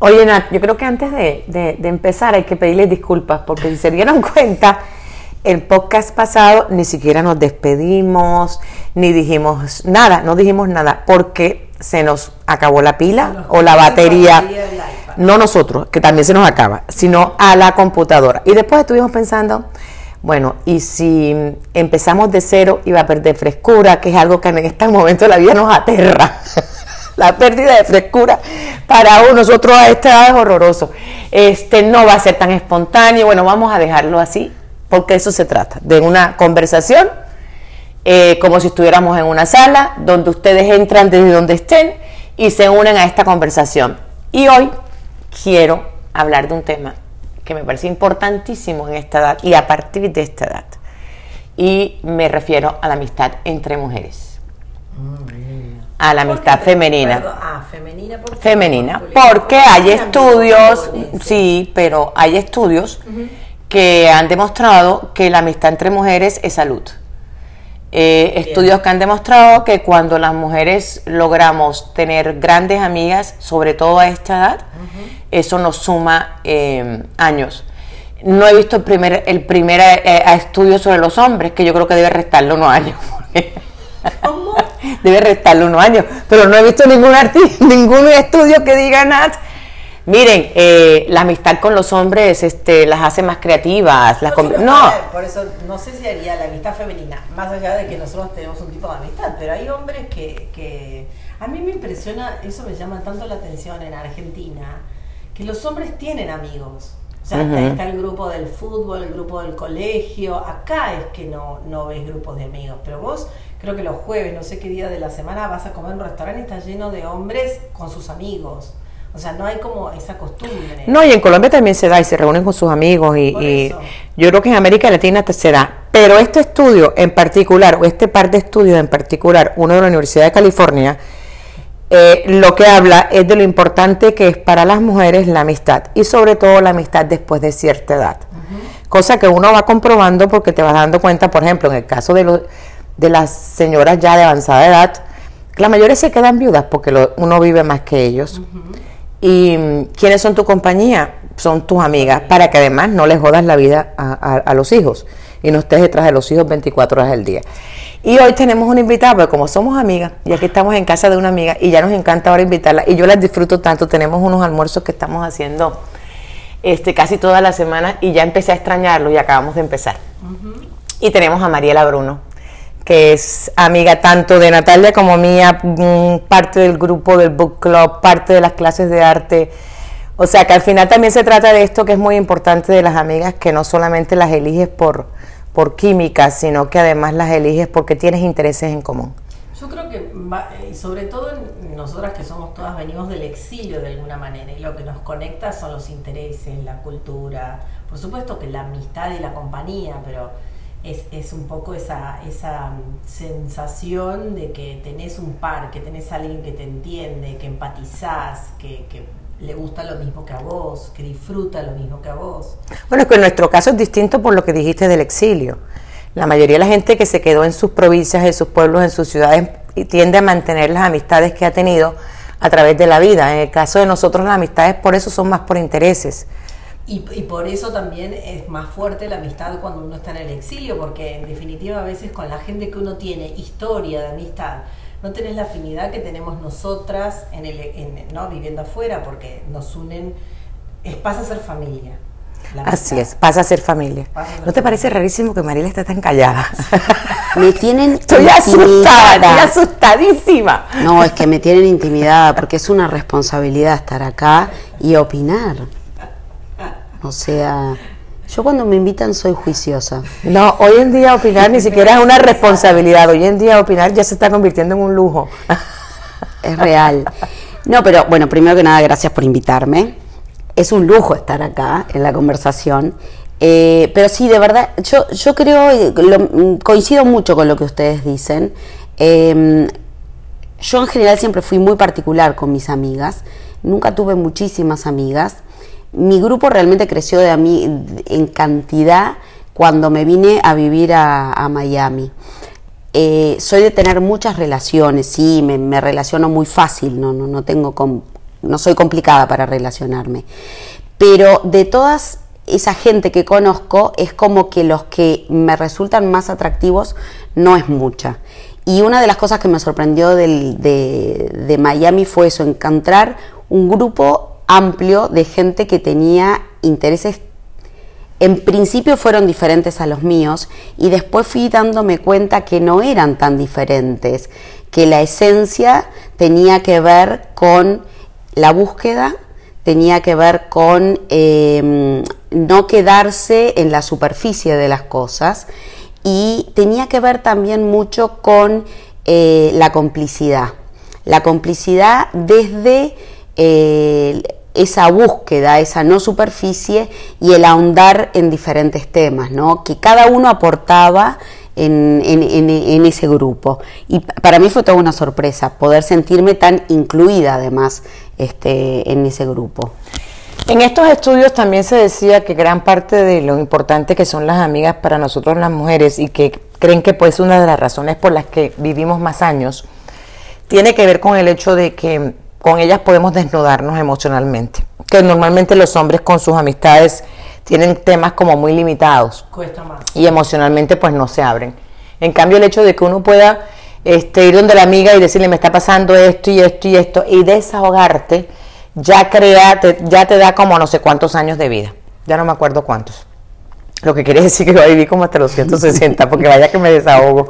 Oye, Nat, yo creo que antes de, de- de empezar hay que pedirles disculpas, porque si se dieron cuenta, el podcast pasado ni siquiera nos despedimos, ni dijimos nada, no dijimos nada, porque se nos acabó la pila o la batería. No nosotros, que también se nos acaba, sino a la computadora. Y después estuvimos pensando, bueno, y si empezamos de cero iba a perder frescura, que es algo que en este momento la vida nos aterra. la pérdida de frescura para uno, nosotros a esta edad es horroroso. Este no va a ser tan espontáneo, bueno, vamos a dejarlo así, porque eso se trata, de una conversación eh, como si estuviéramos en una sala donde ustedes entran desde donde estén y se unen a esta conversación. Y hoy quiero hablar de un tema que me parece importantísimo en esta edad y a partir de esta edad. Y me refiero a la amistad entre mujeres. A la amistad femenina. Ah, femenina. ¿por qué? Femenina, porque ¿Por qué hay estudios, sí, pero hay estudios que han demostrado que la amistad entre mujeres es salud. Eh, estudios que han demostrado que cuando las mujeres logramos tener grandes amigas, sobre todo a esta edad, eso nos suma eh, años. No he visto el primer, el primer eh, estudio sobre los hombres, que yo creo que debe restarle unos años. ¿Cómo? Debe restarle unos años, pero no he visto ningún arti- ningún estudio que diga nada. Miren, eh, la amistad con los hombres este, las hace más creativas. Las no, ver, Por eso no sé si haría la amistad femenina, más allá de que nosotros tenemos un tipo de amistad, pero hay hombres que, que a mí me impresiona, eso me llama tanto la atención en Argentina, que los hombres tienen amigos. Sea, está- el grupo del fútbol, el grupo del colegio, acá es que no, no ves grupos de amigos, pero vos creo que los jueves, no sé qué día de la semana, vas a comer en un restaurante y está lleno de hombres con sus amigos. O sea, no hay como esa costumbre. no, y en Colombia también se da y se reúnen con sus amigos y, y yo creo que en América Latina te- se da. Pero este estudio en particular, o este par de estudios en particular, uno de la Universidad de California, eh, lo que habla es de lo importante que es para las mujeres la amistad y sobre todo la amistad después de cierta edad. Cosa que uno va comprobando porque te vas dando cuenta, por ejemplo, en el caso de, los de las señoras ya de avanzada edad, la mayoría se quedan viudas porque lo- uno vive más que ellos. ¿Y mm, quiénes son tu compañía? Son tus amigas, para que además no les jodas la vida a, a- a los hijos y no estés detrás de los hijos 24 horas del día. Y hoy tenemos una invitada, porque como somos amigas, y aquí estamos en casa de una amiga, y ya nos encanta ahora invitarla, y yo las disfruto tanto, tenemos unos almuerzos que estamos haciendo este, casi toda la semana, y ya empecé a extrañarlo y acabamos de empezar. Y tenemos a Mariela Bruno, que es amiga tanto de Natalia como mía, mm, parte del grupo del book club, parte de las clases de arte. O sea que al final también se trata de esto que es muy importante de las amigas, que no solamente las eliges por, por química, sino que además las eliges porque tienes intereses en común. Yo creo que, y sobre todo nosotras que somos todas, venimos del exilio de alguna manera, y lo que nos conecta son los intereses, la cultura, por supuesto que la amistad y la compañía, pero es, es un poco esa, esa mm, sensación de que tenés un par, que tenés a alguien que te entiende, que empatizás, que, que le gusta lo mismo que a vos, que disfruta lo mismo que a vos. Bueno, es que en nuestro caso es distinto por lo que dijiste del exilio. La mayoría de la gente que se quedó en sus provincias, en sus pueblos, en sus ciudades, tiende a mantener las amistades que ha tenido a través de la vida. En el caso de nosotros, las amistades por eso son más por intereses. Y, y por eso también es más fuerte la amistad cuando uno está en el exilio, porque en definitiva a veces con la gente que uno tiene historia de amistad, no tenés la afinidad que tenemos nosotras en el, en- no viviendo afuera, porque nos unen, es, pasa a ser familia. Así es, pasa a ser familia. Pasa a ser ¿No te parece rarísimo que Mariela esté tan callada? Me tienen Estoy asustada, estoy asustadísima. No, es que me tienen intimidada porque es una responsabilidad estar acá y opinar. O sea, yo cuando me invitan soy juiciosa. No, hoy en día opinar ni siquiera es una responsabilidad. Hoy en día opinar ya se está convirtiendo en un lujo. Es real. No, pero bueno, primero que nada, gracias por invitarme. Es un lujo estar acá en la conversación. Eh, pero sí, de verdad, yo, yo creo, eh, lo- coincido mucho con lo que ustedes dicen. Eh, yo en general siempre fui muy particular con mis amigas. Nunca tuve muchísimas amigas. Mi grupo realmente creció de a mí en cantidad cuando me vine a vivir a, Miami. Eh, soy de tener muchas relaciones, sí, me, relaciono muy fácil, no, no, no tengo com- no soy complicada para relacionarme. Pero de todas esa gente que conozco, es como que los que me resultan más atractivos no es mucha. Y una de las cosas que me sorprendió de, de Miami fue eso, encontrar un grupo amplio de gente que tenía intereses en principio fueron diferentes a los míos y después fui dándome cuenta que no eran tan diferentes, que la esencia tenía que ver con la búsqueda, tenía que ver con em, no quedarse en la superficie de las cosas y tenía que ver también mucho con eh, la complicidad. La complicidad desde eh, esa búsqueda, esa no superficie y el ahondar en diferentes temas, ¿no? que cada uno aportaba en, en, ese grupo. Y para mí fue toda una sorpresa poder sentirme tan incluida además este, en ese grupo. En estos estudios también se decía que gran parte de lo importante que son las amigas para nosotros las mujeres y que creen que pues una de las razones por las que vivimos más años tiene que ver con el hecho de que con ellas podemos desnudarnos emocionalmente. Que normalmente los hombres con sus amistades tienen temas como muy limitados. Cuesta más. Y emocionalmente pues no se abren. En cambio el hecho de que uno pueda este, ir donde la amiga y decirle me está pasando esto y esto y esto y desahogarte, ya crea, ya te da como no sé cuántos años de vida. Ya no me acuerdo cuántos. Lo que quiere decir que voy a vivir como hasta los 160, porque vaya que me desahogo.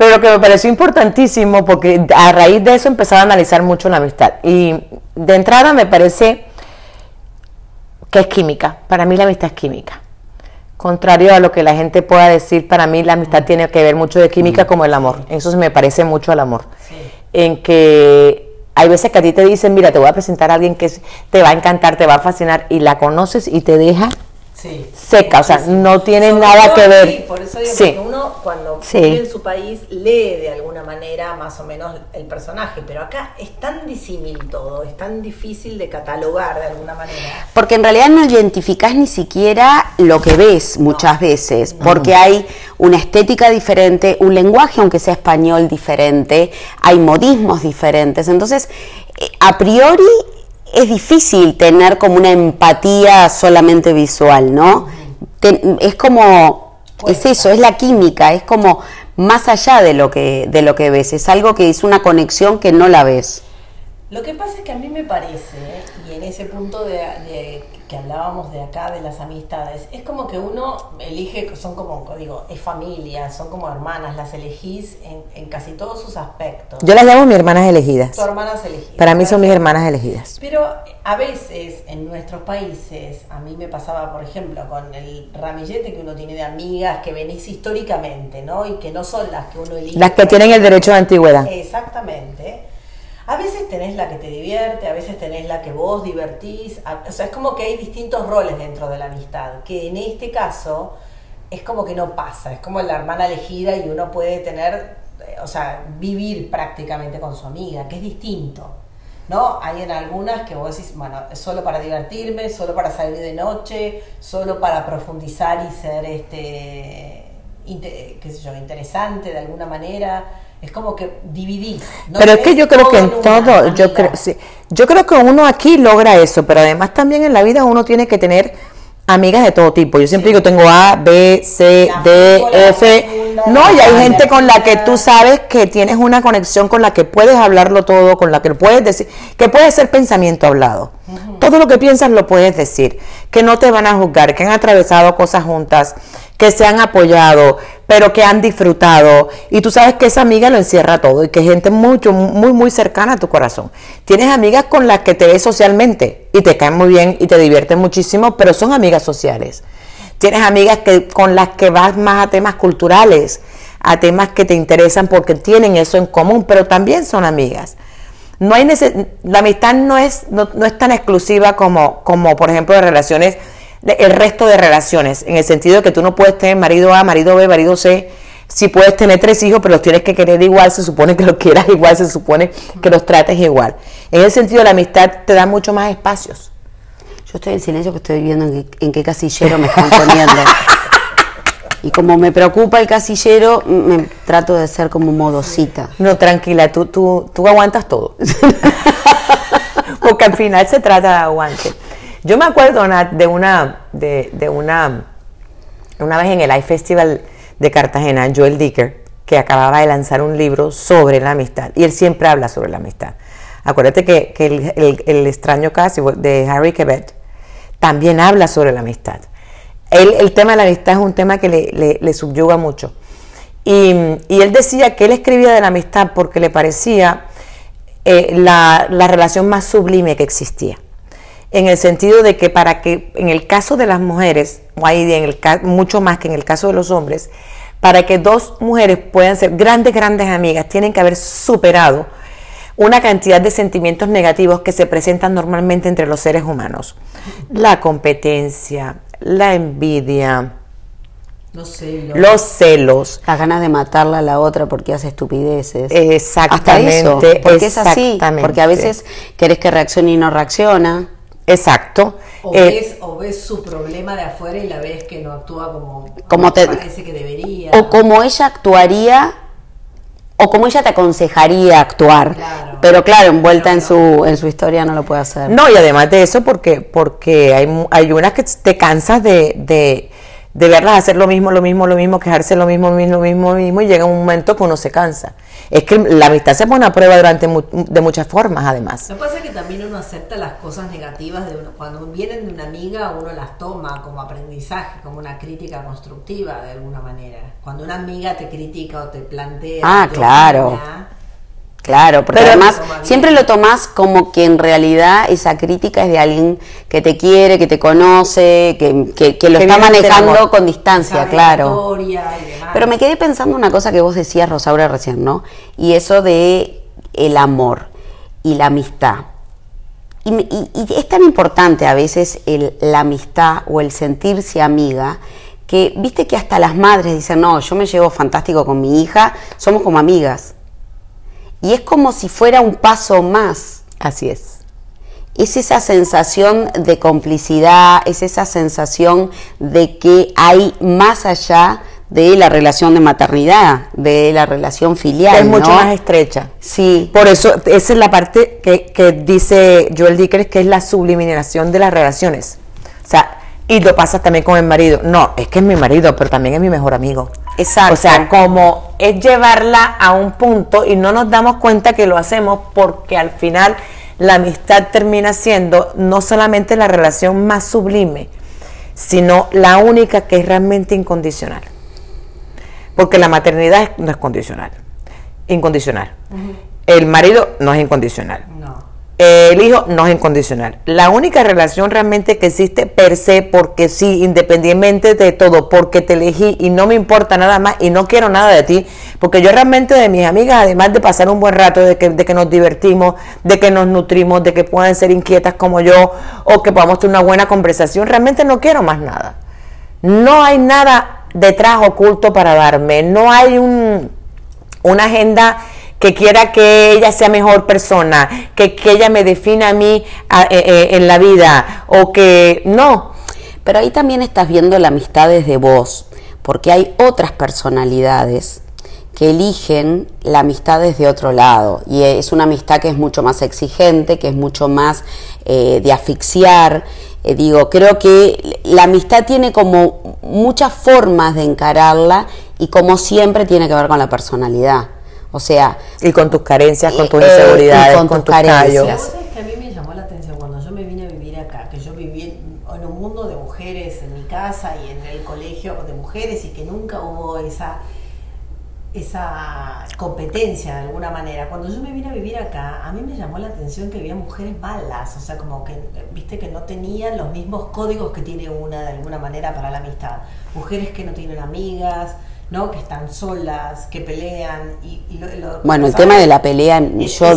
Pero lo que me pareció importantísimo, porque a raíz de eso empezaba a analizar mucho la amistad. Y de entrada me parece que es química. Para mí la amistad es química. Contrario a lo que la gente pueda decir, para mí la amistad tiene que ver mucho de química como el amor. Eso se me parece mucho al amor. En que hay veces que a ti te dicen, mira, te voy a presentar a alguien que te va a encantar, te va a fascinar, y la conoces y te deja seca, o sea, no tiene nada que ver. Sí, por eso digo que uno cuando vive en su país lee de alguna manera más o menos el personaje, pero acá es tan disímil todo, es tan difícil de catalogar de alguna manera. Porque en realidad no identificás ni siquiera lo que ves muchas veces, porque hay una estética diferente, un lenguaje, aunque sea español, diferente, hay modismos diferentes, entonces eh, a priori es difícil tener como una empatía solamente visual, ¿no? es como, es eso, es la química, es como más allá de lo que, de lo que ves, es algo que es una conexión que no la ves. Lo que pasa es que a mí me parece, y en ese punto de, que hablábamos de acá, de las amistades, es como que uno elige, son como, digo, es familia, son como hermanas, las elegís en, casi todos sus aspectos. Yo las llamo mis hermanas elegidas. Tus hermanas elegidas. Para mí son mis hermanas elegidas. Pero a veces en nuestros países, a mí me pasaba, por ejemplo, con el ramillete que uno tiene de amigas que venís históricamente, ¿no? Y que no son las que uno elige. Las que tienen el derecho de antigüedad. Exactamente a veces tenés la que te divierte, a veces tenés la que vos divertís, o sea, es como que hay distintos roles dentro de la amistad, que en este caso es como que no pasa, es como la hermana elegida y uno puede tener, eh, o sea, vivir prácticamente con su amiga, que es distinto. ¿No? Hay en algunas que vos decís, bueno, solo para divertirme, solo para salir de noche, solo para profundizar y ser este qué sé yo, interesante de alguna manera es como que dividir. pero es que yo creo que en todo, yo creo, sí, yo creo que uno aquí logra eso, pero además también en la vida uno tiene que tener amigas de todo tipo. Yo siempre digo, tengo A, B, C, D, F. no, y hay gente con la que tú sabes que tienes una conexión con la que puedes hablarlo todo, con la que puedes decir, que puede ser pensamiento hablado. Todo lo que piensas lo puedes decir, que no te van a juzgar, que han atravesado cosas juntas, que se han apoyado, pero que han disfrutado. Y tú sabes que esa amiga lo encierra todo y que es gente mucho, muy, muy cercana a tu corazón. Tienes amigas con las que te ves socialmente y te caen muy bien y te divierten muchísimo, pero son amigas sociales. Tienes amigas que, con las que vas más a temas culturales, a temas que te interesan porque tienen eso en común, pero también son amigas. No hay la amistad no es, no, no es tan exclusiva como, como, por ejemplo, de relaciones el resto de relaciones, en el sentido de que tú no puedes tener marido A, marido B, marido C, si puedes tener tres hijos, pero los tienes que querer igual, se supone que los quieras igual, se supone que los trates igual. En ese sentido, la amistad te da mucho más espacios. Yo estoy en silencio que estoy viendo en qué, casillero me están poniendo. Y como me preocupa el casillero, me trato de ser como modosita. No, tranquila, tú, tú, tú aguantas todo. Porque al final se trata de aguante. Yo me acuerdo de una, de, de una, una vez en el iFestival de Cartagena, Joel Dicker, que acababa de lanzar un libro sobre la amistad. Y él siempre habla sobre la amistad. Acuérdate que, el, extraño caso de Harry Quebet también habla sobre la amistad. el tema de la amistad es un tema que le, subyuga mucho. Y, él decía que él escribía de la amistad porque le parecía eh, la, relación más sublime que existía. En el sentido de que para que, en el caso de las mujeres, o en el, mucho más que en el caso de los hombres, para que dos mujeres puedan ser grandes, grandes amigas, tienen que haber superado una cantidad de sentimientos negativos que se presentan normalmente entre los seres humanos. La competencia, la envidia, los celos. Los celos. Las ganas de matarla a la otra porque hace estupideces. Exactamente. Hasta eso, porque es así. Porque a veces querés que reaccione y no reacciona. Exacto. O, eh, ves, su problema de afuera y la ves que no actúa como, como te, parece que debería. O como ella actuaría o como ella te aconsejaría actuar. Pero claro, envuelta en su en su historia no lo puede hacer. No, y además de eso porque porque hay, hay unas que te cansas de, de, de verlas hacer lo mismo, lo mismo, lo mismo, quejarse lo mismo, lo mismo, lo mismo, lo mismo y llega un momento que uno se cansa es que la amistad se pone a prueba durante de muchas formas, además. Lo que pasa es que también uno acepta las cosas negativas de uno. Cuando vienen de una amiga, uno las toma como aprendizaje, como una crítica constructiva de alguna manera. Cuando una amiga te critica o te plantea. Ah, claro. Claro, porque además siempre lo tomás como que en realidad esa crítica es de alguien que te quiere, que te conoce, que, que, lo está manejando con distancia, claro. Pero me quedé pensando una cosa que vos decías, Rosaura, recién, ¿no? Y eso de el amor y la amistad. Y, es tan importante a veces el, la amistad o el sentirse amiga que viste que hasta las madres dicen, no, yo me llevo fantástico con mi hija, somos como amigas y es como si fuera un paso más. Así es. Es esa sensación de complicidad, es esa sensación de que hay más allá de la relación de maternidad, de la relación filial. Es mucho más estrecha. Sí. Por eso, esa es la parte que, que dice Joel Dickers, que es la subliminación de las relaciones. O sea, y lo pasa también con el marido. No, es que es mi marido, pero también es mi mejor amigo. Exacto. O sea, como es llevarla a un punto y no nos damos cuenta que lo hacemos porque al final la amistad termina siendo no solamente la relación más sublime, sino la única que es realmente incondicional. Porque la maternidad no es condicional, incondicional. El marido no es incondicional. No el hijo no es incondicional. La única relación realmente que existe per se, porque sí, independientemente de todo, porque te elegí y no me importa nada más y no quiero nada de ti, porque yo realmente de mis amigas, además de pasar un buen rato, de que, de que nos divertimos, de que nos nutrimos, de que puedan ser inquietas como yo o que podamos tener una buena conversación, realmente no quiero más nada. No hay nada detrás oculto para darme, no hay un, una agenda que quiera que ella sea mejor persona, que, ella me defina a mí eh, eh, en la vida, o que no. Pero ahí también estás viendo la amistad desde vos, porque hay otras personalidades que eligen la amistad desde otro lado, y es una amistad que es mucho más exigente, que es mucho más eh, de asfixiar. digo, creo que la amistad tiene como muchas formas de encararla y como siempre tiene que ver con la personalidad. O sea... Y con tus carencias, con tus inseguridades, con, tus, carencias. que a mí me llamó la atención cuando yo me vine a vivir acá, que yo viví en un mundo de mujeres en mi casa y en el colegio de mujeres y que nunca hubo esa esa competencia de alguna manera. Cuando yo me vine a vivir acá, a mí me llamó la atención que había mujeres malas, o sea, como que, viste, que no tenían los mismos códigos que tiene una de alguna manera para la amistad. Mujeres que no tienen amigas, ¿no? Que están solas, que pelean. Y, bueno, el tema de la pelea, yo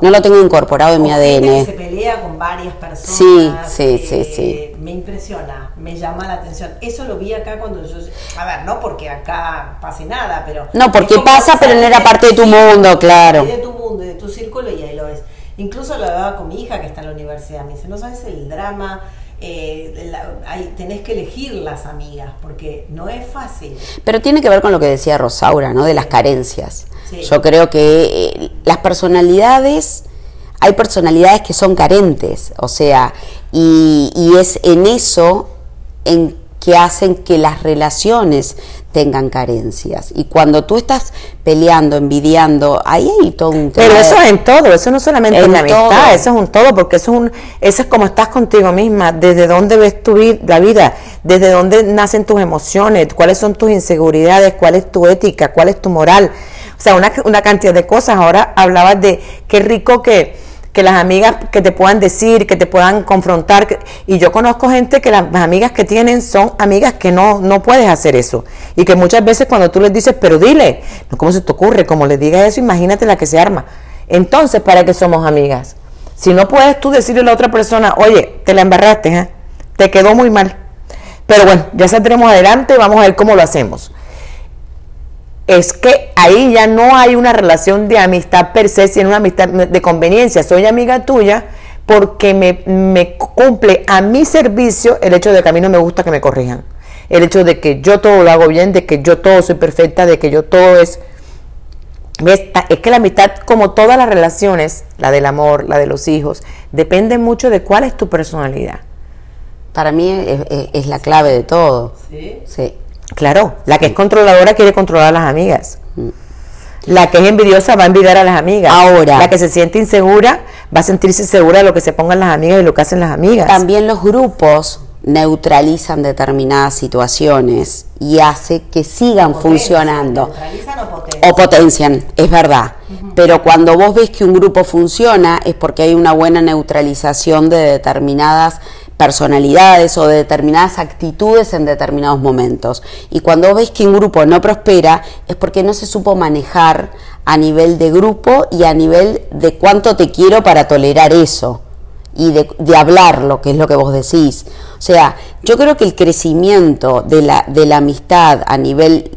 no lo tengo incorporado en mi ADN. Que se pelea con varias personas. Sí, sí, sí, sí. Eh, me impresiona, me llama la atención. Eso lo vi acá cuando yo. A ver, no porque acá pase nada, pero. No, porque pasa, pero no era parte de tu mundo, claro. De tu mundo, de tu círculo, y ahí lo ves. Incluso lo hablaba con mi hija que está en la universidad. Me dice, no sabes el drama eh, tenés que elegir las amigas, porque no es fácil. Pero tiene que ver con lo que decía Rosaura, ¿no? De las carencias. Yo creo que eh, las personalidades, hay personalidades que son carentes, o sea, y, y es en eso en que hacen que las relaciones tengan carencias. Y cuando tú estás peleando, envidiando, ahí hay todo un tema. Pero eso es en todo, eso no solamente en, la amistad, eso es un todo, porque eso es un, eso es como estás contigo misma, desde dónde ves tu la vida, desde dónde nacen tus emociones, cuáles son tus inseguridades, cuál es tu ética, cuál es tu moral. O sea, una, una cantidad de cosas. Ahora hablabas de qué rico que que las amigas que te puedan decir, que te puedan confrontar. y yo conozco gente que las, amigas que tienen son amigas que no, no puedes hacer eso. Y que muchas veces cuando tú les dices, pero dile, ¿cómo se te ocurre? Como les digas eso, imagínate la que se arma. Entonces, ¿para qué somos amigas? Si no puedes tú decirle a la otra persona, oye, te la embarraste, ¿eh? te quedó muy mal. Pero bueno, ya saldremos adelante, vamos a ver cómo lo hacemos es que ahí ya no hay una relación de amistad per se, sino una amistad de conveniencia. Soy amiga tuya porque me, cumple a mi servicio el hecho de que a mí no me gusta que me corrijan. El hecho de que yo todo lo hago bien, de que yo todo soy perfecta, de que yo todo es... Es que la amistad, como todas las relaciones, la del amor, la de los hijos, depende mucho de cuál es tu personalidad. Para mí es, la clave de todo. Sí. Sí. Claro, la que es controladora quiere controlar a las amigas. La que es envidiosa va a envidiar a las amigas. Ahora. La que se siente insegura va a sentirse segura de lo que se pongan las amigas y lo que hacen las amigas. También los grupos neutralizan determinadas situaciones y hace que sigan funcionando. ¿Neutralizan o potencian? O potencian, es verdad. Pero cuando vos ves que un grupo funciona es porque hay una buena neutralización de determinadas personalidades o de determinadas actitudes en determinados momentos. Y cuando ves que un grupo no prospera es porque no se supo manejar a nivel de grupo y a nivel de cuánto te quiero para tolerar eso y de, de hablarlo, que es lo que vos decís. O sea, yo creo que el crecimiento de la, de la amistad a nivel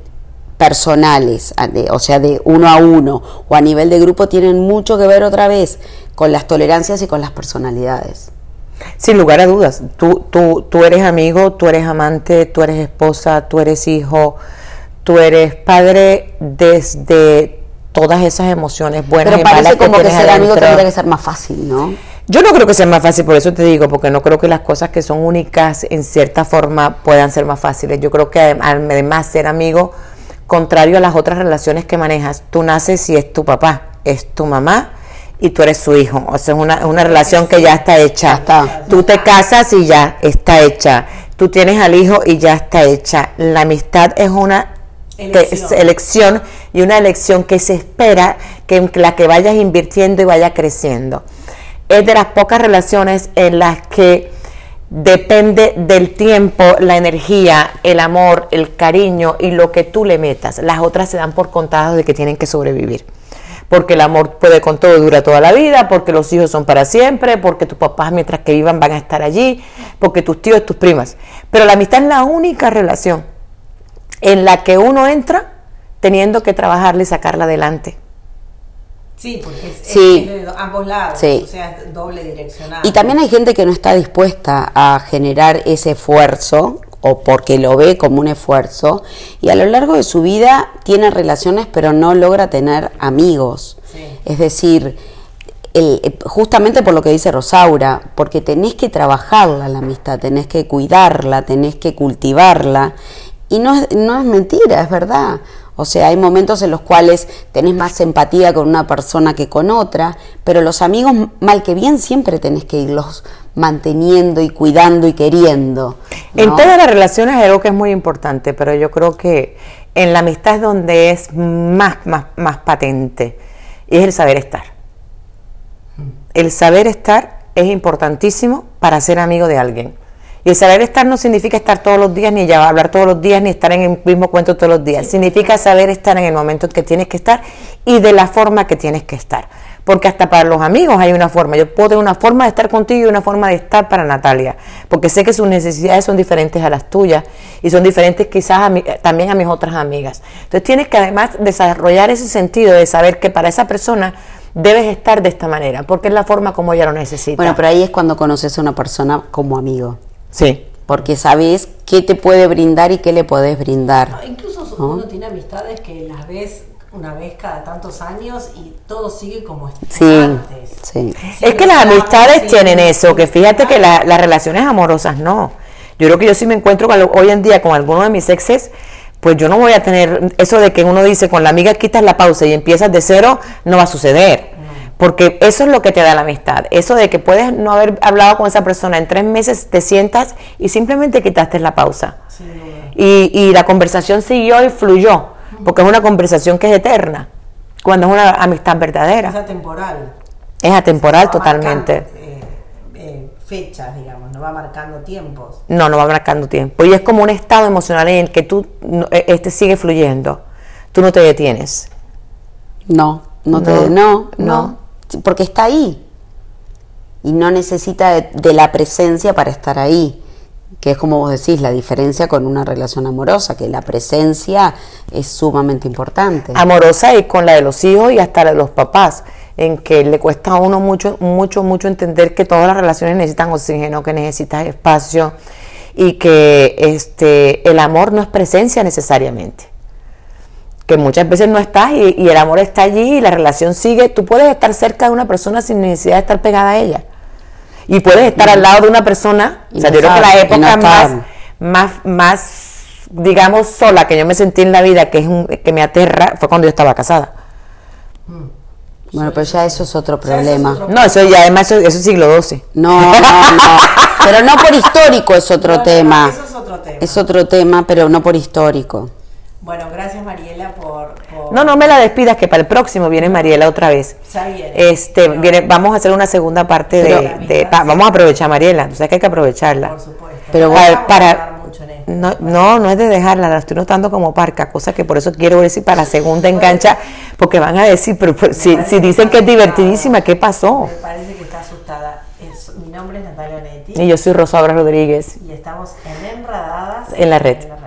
personales, o sea, de uno a uno o a nivel de grupo, tienen mucho que ver otra vez con las tolerancias y con las personalidades. Sin lugar a dudas, tú, tú, tú eres amigo, tú eres amante, tú eres esposa, tú eres hijo, tú eres padre desde todas esas emociones buenas Pero parece como que, ser amigo tendría que ser más fácil, ¿no? Yo no creo que sea más fácil, por eso te digo, porque no creo que las cosas que son únicas en cierta forma puedan ser más fáciles. Yo creo que además ser amigo, contrario a las otras relaciones que manejas, tú naces y es tu papá, es tu mamá, y tú eres su hijo. O sea, es una, una relación que ya está hecha. Tú te casas y ya está hecha. Tú tienes al hijo y ya está hecha. La amistad es una elección, y una elección que se espera que la que vayas invirtiendo y vaya creciendo. Es de las pocas relaciones en las que depende del tiempo, la energía, el amor, el cariño y lo que tú le metas. Las otras se dan por contadas de que tienen que sobrevivir porque el amor puede con todo dura toda la vida, porque los hijos son para siempre, porque tus papás mientras que vivan van a estar allí, porque tus tíos, tus primas. Pero la amistad es la única relación en la que uno entra teniendo que trabajarla y sacarla adelante. Sí, porque es, de ambos lados, o sea, doble direccional. Y también hay gente que no está dispuesta a generar ese esfuerzo o porque lo ve como un esfuerzo y a lo largo de su vida tiene relaciones pero no logra tener amigos. Es decir, justamente por lo que dice Rosaura, porque tenés que trabajarla la amistad, tenés que cuidarla, tenés que cultivarla y no es, no es mentira, es verdad. O sea, hay momentos en los cuales tenés más empatía con una persona que con otra, pero los amigos, mal que bien, siempre tenés que irlos manteniendo y cuidando y queriendo. En todas las relaciones hay algo que es muy importante, pero yo creo que en la amistad es donde es más, más, más patente, y es el saber estar. El saber estar es importantísimo para ser amigo de alguien. Y el saber estar no significa estar todos los días, ni ya hablar todos los días, ni estar en el mismo cuento todos los días. Significa saber estar en el momento en que tienes que estar y de la forma que tienes que estar. Porque hasta para los amigos hay una forma. Yo puedo tener una forma de estar contigo y una forma de estar para Natalia. Porque sé que sus necesidades son diferentes a las tuyas y son diferentes quizás también a mis otras amigas. Entonces tienes que además desarrollar ese sentido de saber que para esa persona debes estar de esta manera, porque es la forma como ella lo necesita. Bueno, pero ahí es cuando conoces a una persona como amigo. Sí. Porque sabes qué te puede brindar y qué le podés brindar. No, incluso ¿no? uno tiene amistades que las ves una vez cada tantos años y todo sigue como Sí, antes. sí. Es que las amistades tienen eso, que fíjate que la- las relaciones amorosas no. Yo creo que yo sí me encuentro con, hoy en día con alguno de mis exes, pues yo no voy a tener eso de que uno dice con la amiga quitas la pausa y empiezas de cero, no va a suceder. Porque eso es lo que te da la amistad. Eso de que puedes no haber hablado con esa persona en tres meses, te sientas y simplemente quitaste la pausa. Duda. Y, y la conversación siguió y fluyó, porque es una conversación que es eterna, cuando es una amistad Es verdadera. atemporal. Es atemporal totalmente. marcando, eh, eh, fechas, digamos, no va marcando tiempos. No, no va marcando tiempo. Y es como un estado emocional en el que tú no- e- este sigue fluyendo. Tú no te detienes. No, no te. No, No, no. Porque está ahí. Y no necesita de, de la presencia para estar ahí. Que es como vos decís, la diferencia con una relación amorosa, que la presencia es sumamente importante. Amorosa y con la de los hijos y hasta la de los papás, en que le cuesta a uno mucho, mucho, mucho entender que todas las relaciones necesitan oxígeno, que necesitas espacio y que este el amor no es presencia necesariamente. Que muchas veces no estás y, y el amor está allí y la relación sigue. Tú puedes estar cerca de una persona sin necesidad de estar pegada a ella. Y puedes estar al lado de una persona. Y o sea, no yo creo que la no época más, más, más, digamos, sola que yo me sentí en la vida, que es un, que me aterra, fue cuando yo estaba casada. Bueno, pero ya eso es otro Ya eso es problema. No, eso ya además eso, eso es siglo XII. No, no, no. Pero no por histórico es otro No, no, tema. Eso es otro tema. Es otro tema, pero no por histórico. Bueno, gracias Mariela por... por- No, no me la despidas, que para el próximo viene Mariela otra vez. Ya viene. Este, viene, vamos a hacer una segunda parte de, Pero- de- pa- vamos a aprovechar Mariela, o sea que hay que aprovecharla. Por supuesto. Pero No para- hablar mucho en esto. No, no, no es de dejarla, la estoy notando como parca, cosa que por eso quiero si para la segunda engancha, porque van a decir, pero, pero si, si dicen que es divertidísima, ¿qué pasó? Me parece que está asustada. Es- mi nombre es Natalia Netti Y yo soy Rosaura Rodríguez. y estamos en Enradadas En la red. En la red.